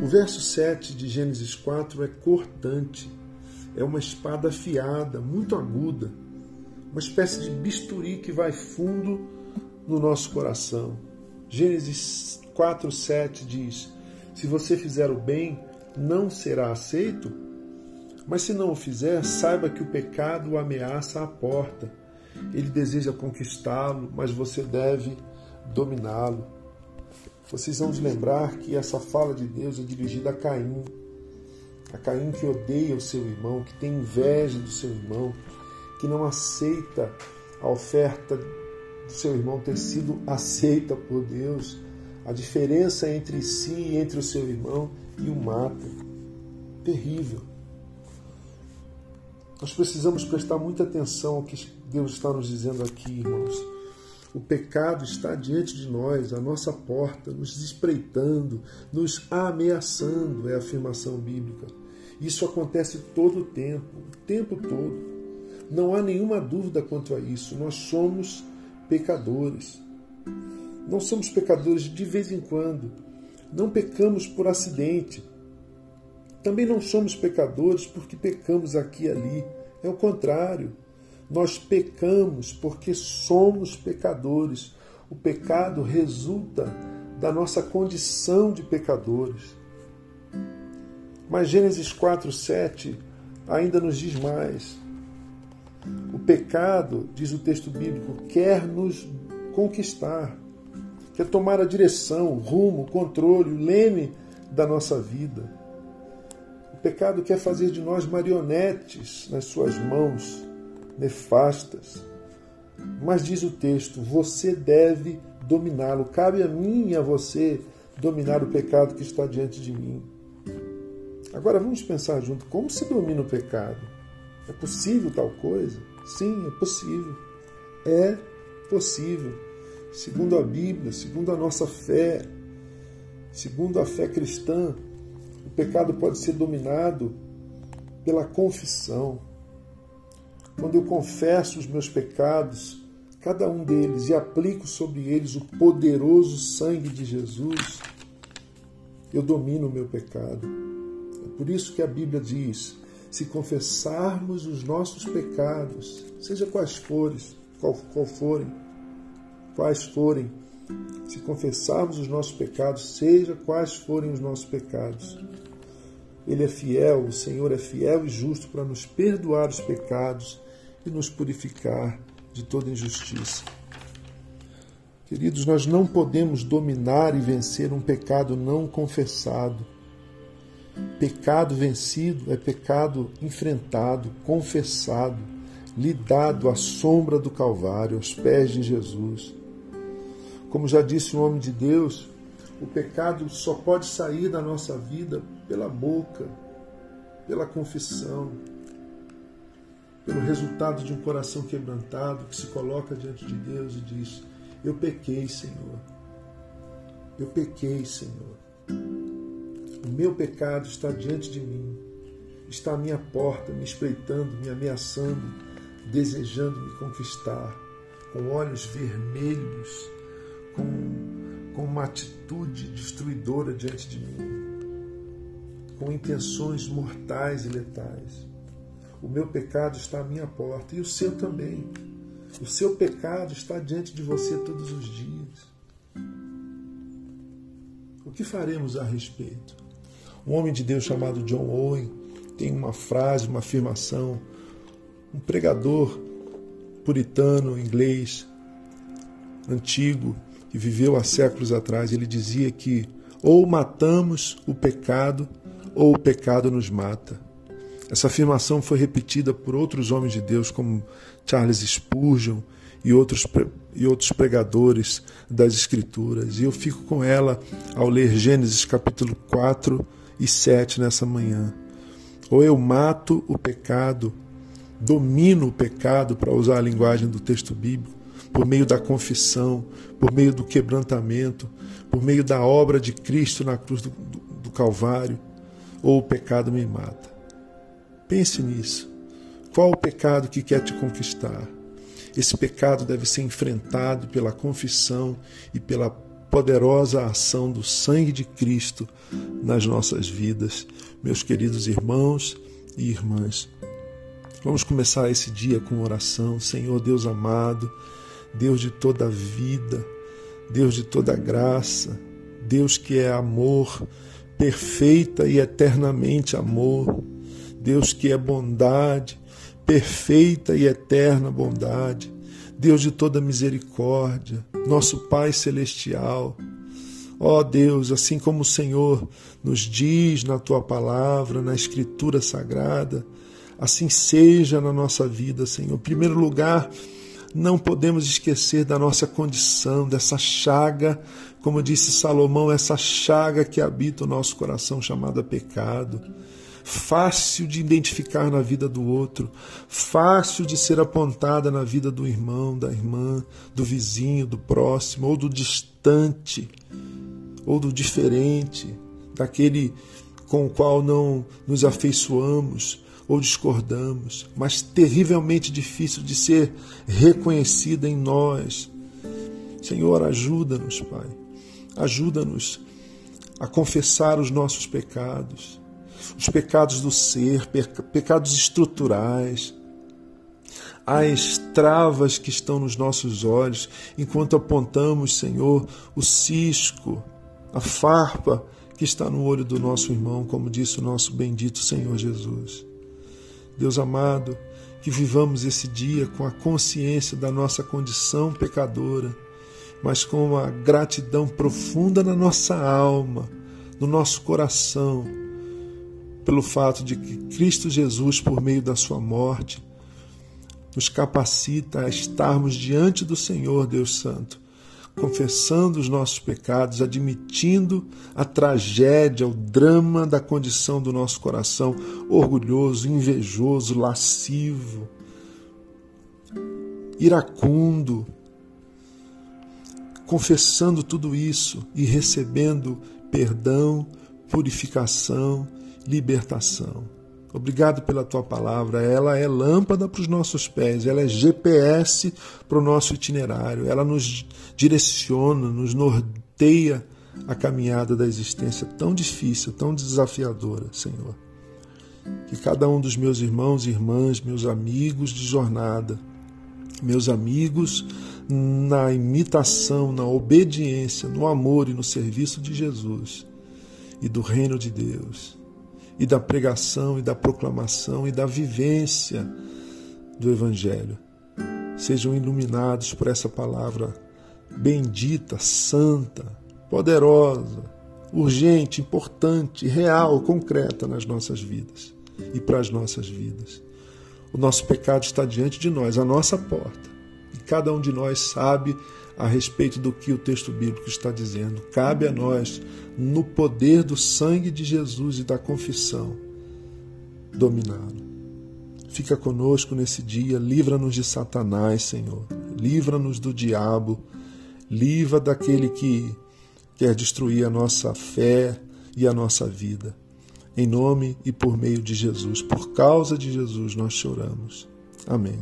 O verso 7 de Gênesis 4 é cortante, é uma espada afiada, muito aguda, uma espécie de bisturi que vai fundo no nosso coração. Gênesis 4, 7 diz: Se você fizer o bem, não será aceito, mas se não o fizer, saiba que o pecado o ameaça à porta. Ele deseja conquistá-lo, mas você deve dominá-lo. Vocês vão lembrar que essa fala de Deus é dirigida a Caim. A Caim que odeia o seu irmão, que tem inveja do seu irmão, que não aceita a oferta do seu irmão ter sido aceita por Deus, a diferença entre si e entre o seu irmão e o mata. Terrível. Nós precisamos prestar muita atenção ao que Deus está nos dizendo aqui, irmãos. O pecado está diante de nós, à nossa porta, nos espreitando, nos ameaçando, é a afirmação bíblica. Isso acontece todo o tempo, o tempo todo. Não há nenhuma dúvida quanto a isso. Nós somos pecadores. Não somos pecadores de vez em quando. Não pecamos por acidente. Também não somos pecadores porque pecamos aqui e ali. É o contrário. Nós pecamos porque somos pecadores. O pecado resulta da nossa condição de pecadores. Mas Gênesis 4, 7 ainda nos diz mais. O pecado, diz o texto bíblico, quer nos conquistar, quer tomar a direção, o rumo, o controle, o leme da nossa vida. O pecado quer fazer de nós marionetes nas suas mãos nefastas. Mas diz o texto: você deve dominá-lo. Cabe a mim e a você dominar o pecado que está diante de mim. Agora vamos pensar junto: como se domina o pecado? É possível tal coisa? Sim, é possível. É possível. Segundo a Bíblia, segundo a nossa fé, segundo a fé cristã, o pecado pode ser dominado pela confissão. Quando eu confesso os meus pecados, cada um deles, e aplico sobre eles o poderoso sangue de Jesus, eu domino o meu pecado. É por isso que a Bíblia diz: se confessarmos os nossos pecados, seja quais forem, qual, qual forem, quais forem, se confessarmos os nossos pecados, seja quais forem os nossos pecados, Ele é fiel, o Senhor é fiel e justo para nos perdoar os pecados e nos purificar de toda injustiça. Queridos, nós não podemos dominar e vencer um pecado não confessado Pecado vencido é pecado enfrentado, confessado, lidado à sombra do Calvário, aos pés de Jesus. Como já disse o homem de Deus, o pecado só pode sair da nossa vida pela boca, pela confissão, pelo resultado de um coração quebrantado que se coloca diante de Deus e diz: Eu pequei, Senhor. Eu pequei, Senhor. O meu pecado está diante de mim, está à minha porta, me espreitando, me ameaçando, desejando me conquistar, com olhos vermelhos, com, com uma atitude destruidora diante de mim, com intenções mortais e letais. O meu pecado está à minha porta e o seu também. O seu pecado está diante de você todos os dias. O que faremos a respeito? Um homem de Deus chamado John Owen tem uma frase, uma afirmação. Um pregador puritano inglês antigo que viveu há séculos atrás, ele dizia que ou matamos o pecado ou o pecado nos mata. Essa afirmação foi repetida por outros homens de Deus, como Charles Spurgeon e outros, e outros pregadores das Escrituras. E eu fico com ela ao ler Gênesis capítulo 4, e 7 nessa manhã. Ou eu mato o pecado, domino o pecado, para usar a linguagem do texto bíblico, por meio da confissão, por meio do quebrantamento, por meio da obra de Cristo na cruz do, do, do Calvário, ou o pecado me mata. Pense nisso. Qual o pecado que quer te conquistar? Esse pecado deve ser enfrentado pela confissão e pela poderosa ação do sangue de Cristo nas nossas vidas, meus queridos irmãos e irmãs. Vamos começar esse dia com oração. Senhor Deus amado, Deus de toda a vida, Deus de toda a graça, Deus que é amor, perfeita e eternamente amor, Deus que é bondade, perfeita e eterna bondade, Deus de toda misericórdia, nosso Pai celestial. Ó Deus, assim como o Senhor nos diz na tua palavra, na Escritura sagrada, assim seja na nossa vida, Senhor. Em primeiro lugar, não podemos esquecer da nossa condição, dessa chaga, como disse Salomão, essa chaga que habita o nosso coração chamada pecado fácil de identificar na vida do outro, fácil de ser apontada na vida do irmão, da irmã, do vizinho, do próximo, ou do distante, ou do diferente, daquele com o qual não nos afeiçoamos ou discordamos, mas terrivelmente difícil de ser reconhecida em nós. Senhor, ajuda-nos, Pai. Ajuda-nos a confessar os nossos pecados os pecados do ser, pecados estruturais, as travas que estão nos nossos olhos, enquanto apontamos, Senhor, o cisco, a farpa que está no olho do nosso irmão, como disse o nosso bendito Senhor Jesus. Deus amado, que vivamos esse dia com a consciência da nossa condição pecadora, mas com uma gratidão profunda na nossa alma, no nosso coração pelo fato de que Cristo Jesus, por meio da sua morte, nos capacita a estarmos diante do Senhor Deus Santo, confessando os nossos pecados, admitindo a tragédia, o drama da condição do nosso coração orgulhoso, invejoso, lascivo, iracundo, confessando tudo isso e recebendo perdão, purificação libertação. Obrigado pela tua palavra. Ela é lâmpada para os nossos pés, ela é GPS para o nosso itinerário, ela nos direciona, nos norteia a caminhada da existência tão difícil, tão desafiadora, Senhor. Que cada um dos meus irmãos e irmãs, meus amigos de jornada, meus amigos na imitação, na obediência, no amor e no serviço de Jesus e do reino de Deus e da pregação e da proclamação e da vivência do Evangelho. Sejam iluminados por essa palavra bendita, santa, poderosa, urgente, importante, real, concreta nas nossas vidas e para as nossas vidas. O nosso pecado está diante de nós, à nossa porta. E cada um de nós sabe a respeito do que o texto bíblico está dizendo. Cabe a nós, no poder do sangue de Jesus e da confissão, dominá-lo. Fica conosco nesse dia, livra-nos de Satanás, Senhor. Livra-nos do diabo, livra daquele que quer destruir a nossa fé e a nossa vida. Em nome e por meio de Jesus, por causa de Jesus, nós choramos. Amém.